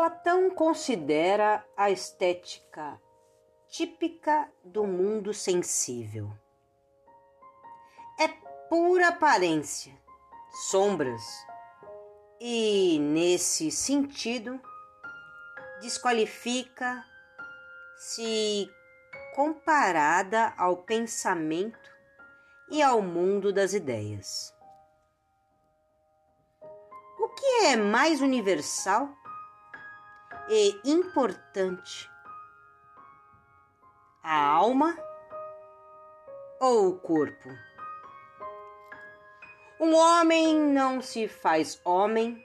Platão considera a estética típica do mundo sensível. É pura aparência, sombras, e nesse sentido desqualifica se comparada ao pensamento e ao mundo das ideias. O que é mais universal e importante? A alma ou o corpo? Um homem não se faz homem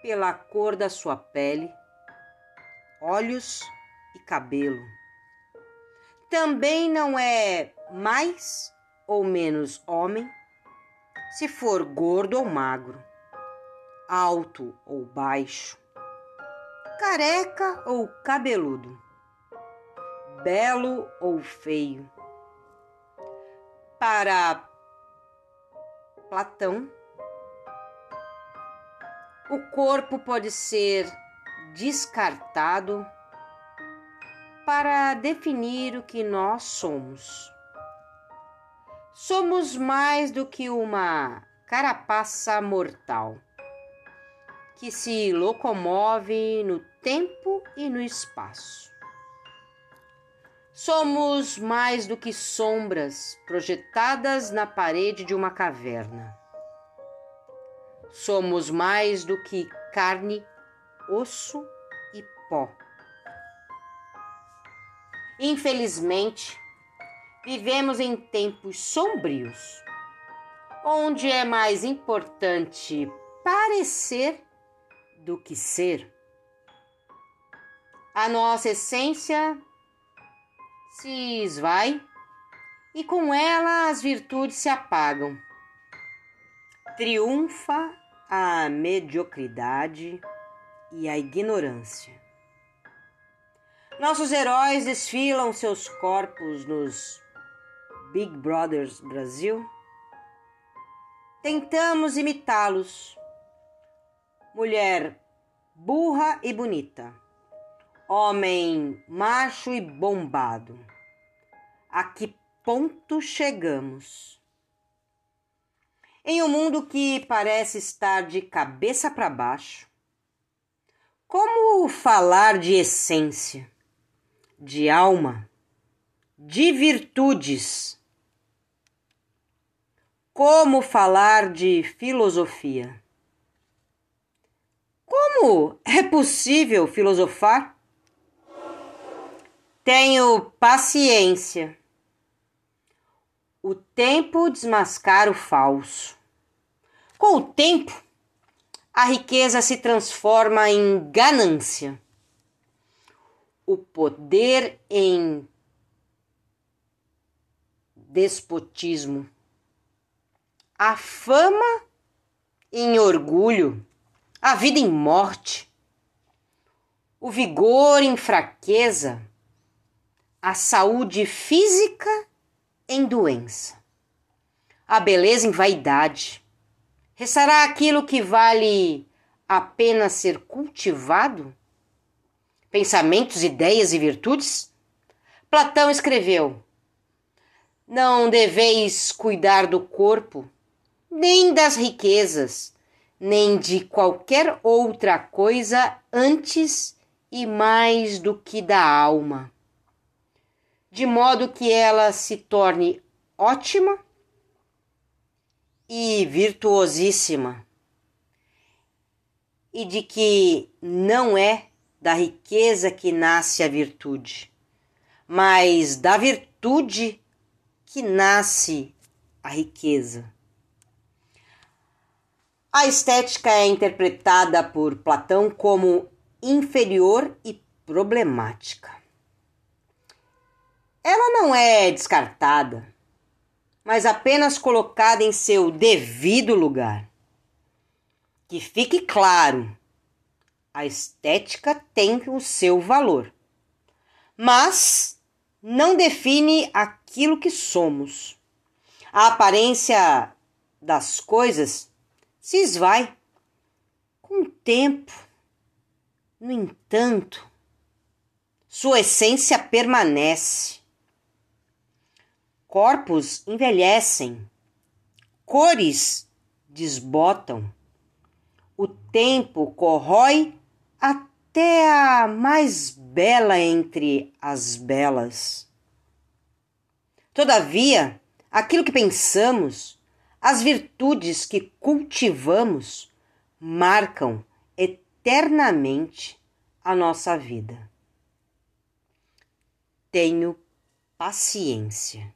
pela cor da sua pele, olhos e cabelo. Também não é mais ou menos homem se for gordo ou magro, alto ou baixo, careca ou cabeludo, belo ou feio. Para Platão, o corpo pode ser descartado para definir o que nós somos. Somos mais do que uma carapaça mortal que se locomove no tempo e no espaço. Somos mais do que sombras projetadas na parede de uma caverna. Somos mais do que carne, osso e pó. Infelizmente, vivemos em tempos sombrios, onde é mais importante parecer do que ser. A nossa essência se esvai e com ela as virtudes se apagam. Triunfa a mediocridade e a ignorância. Nossos heróis desfilam seus corpos nos Big Brothers Brasil. Tentamos imitá-los. Mulher burra e bonita Homem macho e bombado, a que ponto chegamos? Em um mundo que parece estar de cabeça para baixo, como falar de essência, de alma, de virtudes? Como falar de filosofia? Como é possível filosofar? Tenho paciência. O tempo desmascara o falso. Com o tempo, a riqueza se transforma em ganância. O poder em despotismo. A fama em orgulho. A vida em morte. O vigor em fraqueza a saúde física em doença, a beleza em vaidade. Restará aquilo que vale a pena ser cultivado? Pensamentos, ideias e virtudes? Platão escreveu: Não deveis cuidar do corpo, nem das riquezas, nem de qualquer outra coisa antes e mais do que da alma de modo que ela se torne ótima e virtuosíssima, e de que não é da riqueza que nasce a virtude, mas da virtude que nasce a riqueza. A estética é interpretada por Platão como inferior e problemática. Ela não é descartada, mas apenas colocada em seu devido lugar. Que fique claro, a estética tem o seu valor, mas não define aquilo que somos. A aparência das coisas se esvai com o tempo No entanto, sua essência permanece. Corpos envelhecem, cores desbotam, o tempo corrói até a mais bela entre as belas. Todavia, aquilo que pensamos, as virtudes que cultivamos, marcam eternamente a nossa vida. Tenho paciência.